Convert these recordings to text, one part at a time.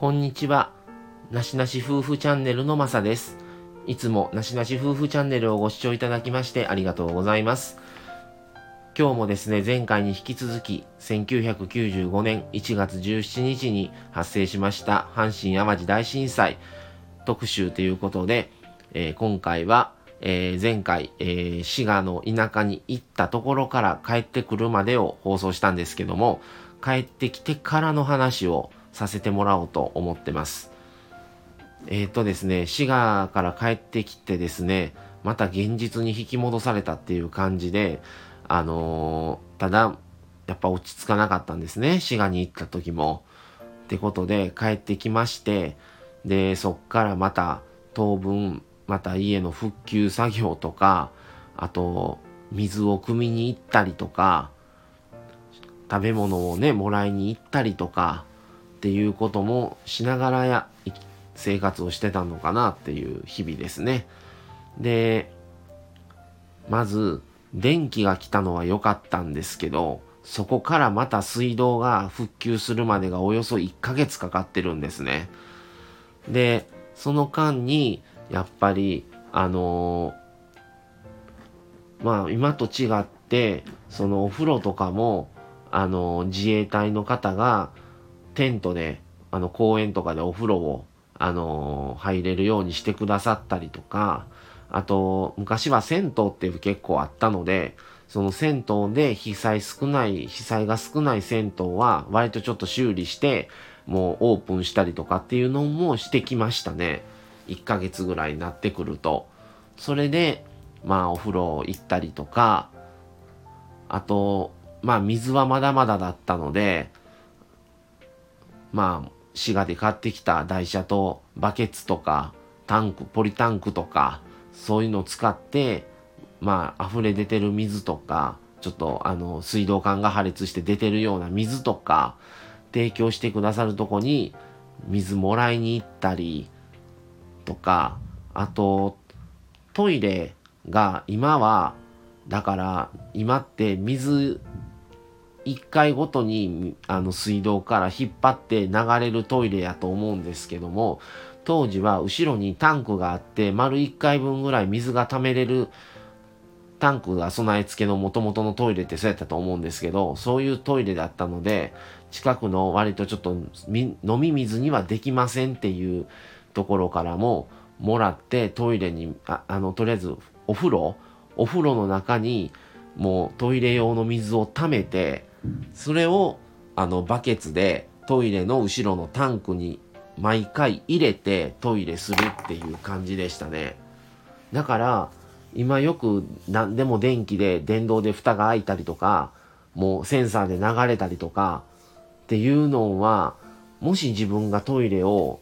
こんにちは。なしなし夫婦チャンネルのまさです。いつもなしなし夫婦チャンネルをご視聴いただきましてありがとうございます。今日もですね、前回に引き続き、1995年1月17日に発生しました阪神淡路大震災特集ということで、えー、今回は、えー、前回、えー、滋賀の田舎に行ったところから帰ってくるまでを放送したんですけども、帰ってきてからの話をさせてもらおうと思ってます。えっ、ー、とですね、滋賀から帰ってきてですね、また現実に引き戻されたっていう感じで、あのー、ただ、やっぱ落ち着かなかったんですね、滋賀に行った時も。ってことで帰ってきまして、で、そっからまた当分、また家の復旧作業とか、あと、水を汲みに行ったりとか、食べ物をね、もらいに行ったりとか、っていうこともしながらや生活をしてたのかなっていう日々ですね。で、まず電気が来たのは良かったんですけど、そこからまた水道が復旧するまでがおよそ1ヶ月かかってるんですね。で、その間に、やっぱり、あのー、まあ今と違って、そのお風呂とかも、あのー、自衛隊の方が、テントで、あの、公園とかでお風呂を、あのー、入れるようにしてくださったりとか、あと、昔は銭湯って結構あったので、その銭湯で被災少ない、被災が少ない銭湯は割とちょっと修理して、もうオープンしたりとかっていうのもしてきましたね。1ヶ月ぐらいになってくると。それで、まあお風呂行ったりとか、あと、まあ水はまだまだだったので、まあ、滋賀で買ってきた台車とバケツとかタンク、ポリタンクとか、そういうのを使って、まあ、溢れ出てる水とか、ちょっとあの、水道管が破裂して出てるような水とか、提供してくださるとこに水もらいに行ったりとか、あと、トイレが今は、だから今って水1回ごとにあの水道から引っ張って流れるトイレやと思うんですけども当時は後ろにタンクがあって丸1回分ぐらい水が溜めれるタンクが備え付けの元々のトイレってそうやったと思うんですけどそういうトイレだったので近くの割とちょっと飲み水にはできませんっていうところからももらってトイレにああのとりあえずお風呂お風呂の中にもうトイレ用の水を溜めてそれをあのバケツでトイレの後ろのタンクに毎回入れてトイレするっていう感じでしたね。だから今よく何でも電気で電動で蓋が開いたりとかもうセンサーで流れたりとかっていうのはもし自分がトイレを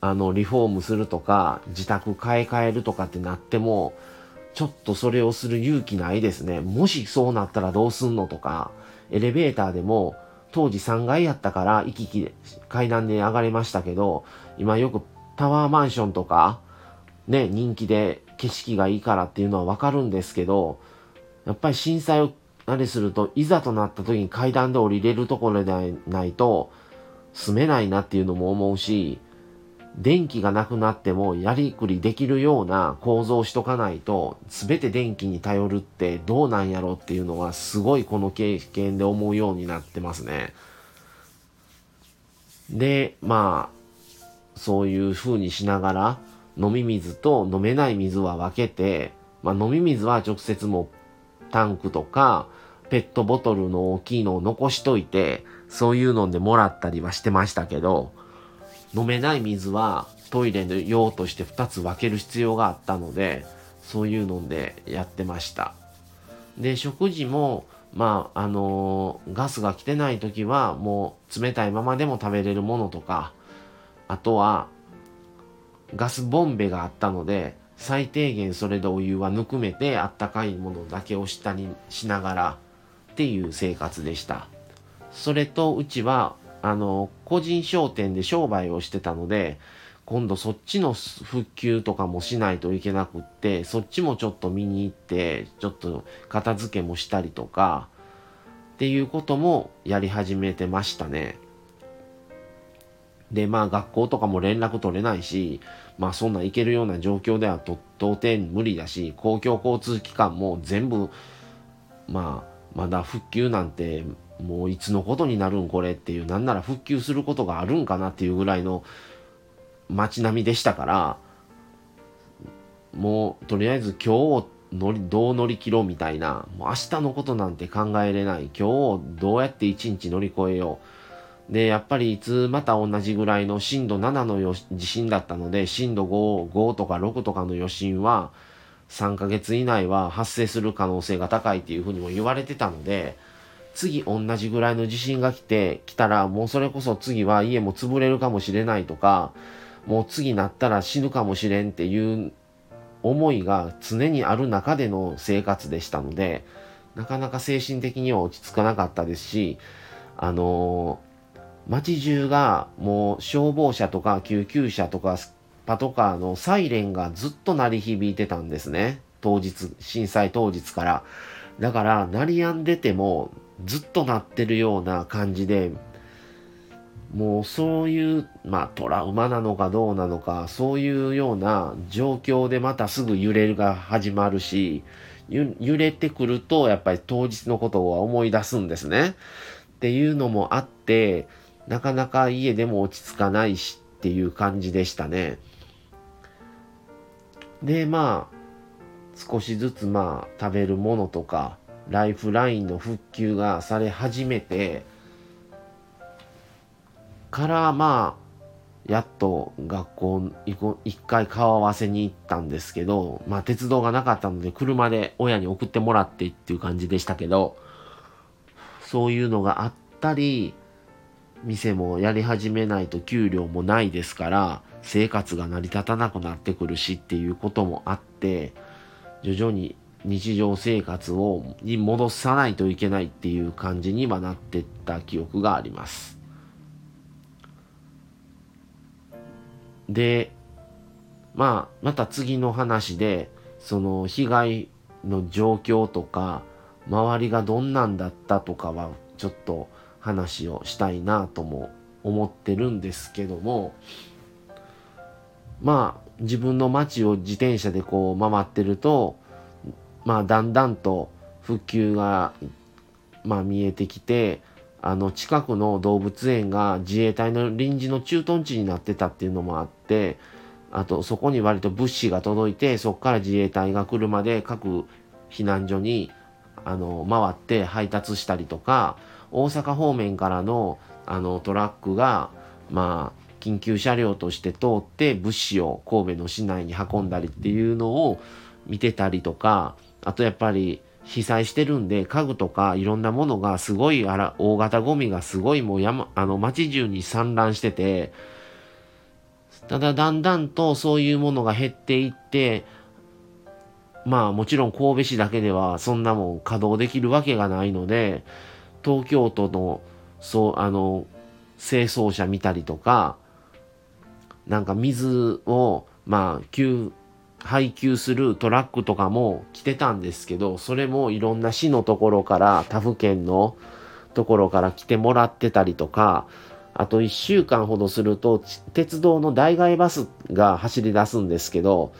あのリフォームするとか自宅買い替えるとかってなってもちょっとそれをする勇気ないですね。もしそうなったらどうすんのとかエレベーターでも当時3階やったから行き来で階段で上がれましたけど、今よくタワーマンションとか、ね、人気で景色がいいからっていうのはわかるんですけど、やっぱり震災をあれすると、いざとなった時に階段で降りれるところでないと住めないなっていうのも思うし、電気がなくなってもやりくりできるような構造をしとかないと全て電気に頼るってどうなんやろっていうのはすごいこの経験で思うようになってますね。で、まあ、そういう風にしながら飲み水と飲めない水は分けて、まあ飲み水は直接もタンクとかペットボトルの大きいのを残しといて、そういうのでもらったりはしてましたけど、飲めない水はトイレの用として2つ分ける必要があったのでそういうのでやってました。で食事もまああのー、ガスが来てない時はもう冷たいままでも食べれるものとかあとはガスボンベがあったので最低限それでお湯はぬくめてあったかいものだけを下にしながらっていう生活でした。それとうちはあの、個人商店で商売をしてたので、今度そっちの復旧とかもしないといけなくって、そっちもちょっと見に行って、ちょっと片付けもしたりとか、っていうこともやり始めてましたね。で、まあ学校とかも連絡取れないし、まあそんな行けるような状況ではと到底無理だし、公共交通機関も全部、まあまだ復旧なんてもういつのことになるんこれっていう、なんなら復旧することがあるんかなっていうぐらいの街並みでしたから、もうとりあえず今日を乗りどう乗り切ろうみたいな、もう明日のことなんて考えれない、今日をどうやって一日乗り越えよう。で、やっぱりいつまた同じぐらいの震度7の地震だったので、震度5、5とか6とかの余震は、3ヶ月以内は発生する可能性が高いっていうふうにも言われてたので、次同じぐらいの地震が来て、来たらもうそれこそ次は家も潰れるかもしれないとか、もう次なったら死ぬかもしれんっていう思いが常にある中での生活でしたので、なかなか精神的には落ち着かなかったですし、あの街中がもう消防車とか救急車とかパトカーのサイレンがずっと鳴り響いてたんですね。当日、震災当日から。だから、鳴り止んでてもずっと鳴ってるような感じで、もうそういう、まあトラウマなのかどうなのか、そういうような状況でまたすぐ揺れるが始まるし、揺れてくるとやっぱり当日のことを思い出すんですね。っていうのもあって、なかなか家でも落ち着かないしっていう感じでしたね。で、まあ、少しずつまあ食べるものとか、ライフラインの復旧がされ始めて、からまあ、やっと学校一回顔合わせに行ったんですけど、まあ鉄道がなかったので車で親に送ってもらってっていう感じでしたけど、そういうのがあったり、店もやり始めないと給料もないですから生活が成り立たなくなってくるしっていうこともあって徐々に日常生活をに戻さないといけないっていう感じにはなってった記憶があります。でまあまた次の話でその被害の状況とか周りがどんなんだったとかはちょっと話をしたいなとも思ってるんですけどもまあ自分の街を自転車でこう回ってるとまあだんだんと復旧がまあ見えてきてあの近くの動物園が自衛隊の臨時の駐屯地になってたっていうのもあってあとそこに割と物資が届いてそこから自衛隊が車で各避難所にあの回って配達したりとか大阪方面からのあのトラックがまあ緊急車両として通って物資を神戸の市内に運んだりっていうのを見てたりとかあとやっぱり被災してるんで家具とかいろんなものがすごいあら大型ゴミがすごいもう山あの街中に散乱しててただだんだんとそういうものが減っていってまあもちろん神戸市だけではそんなもん稼働できるわけがないので東京都の、そう、あの、清掃車見たりとか、なんか水を、まあ、給、配給するトラックとかも来てたんですけど、それもいろんな市のところから、他府県のところから来てもらってたりとか、あと1週間ほどすると、鉄道の代替バスが走り出すんですけど、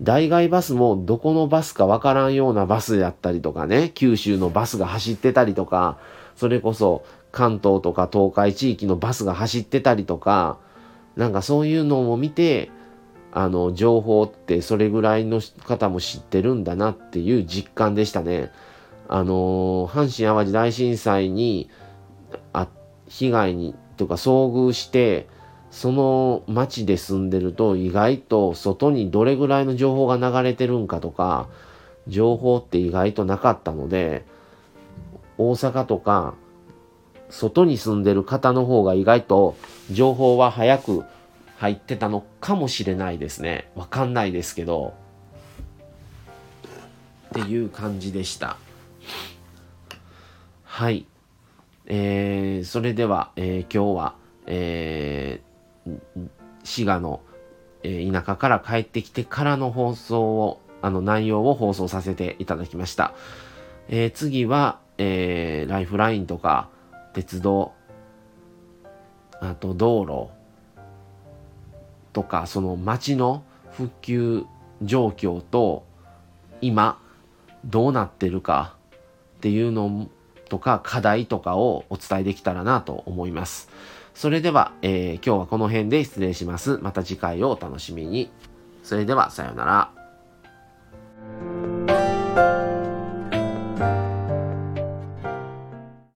代替バスもどこのバスかわからんようなバスやったりとかね、九州のバスが走ってたりとか、それこそ関東とか東海地域のバスが走ってたりとか、なんかそういうのを見て、あの、情報ってそれぐらいの方も知ってるんだなっていう実感でしたね。あの阪神淡路大震災に、あ、被害に、とか遭遇して、その町で住んでると意外と外にどれぐらいの情報が流れてるんかとか、情報って意外となかったので、大阪とか、外に住んでる方の方が意外と情報は早く入ってたのかもしれないですね。わかんないですけど。っていう感じでした。はい。えー、それでは、えー、今日は、えー、滋賀の、え、田舎から帰ってきてからの放送を、あの内容を放送させていただきました。え、次は、えー、ライフラインとか、鉄道、あと道路、とかその町の復旧状況と今どうなってるかっていうのとか課題とかをお伝えできたらなと思います。それでは、えー、今日はこの辺で失礼します。また次回をお楽しみに。それではさようなら。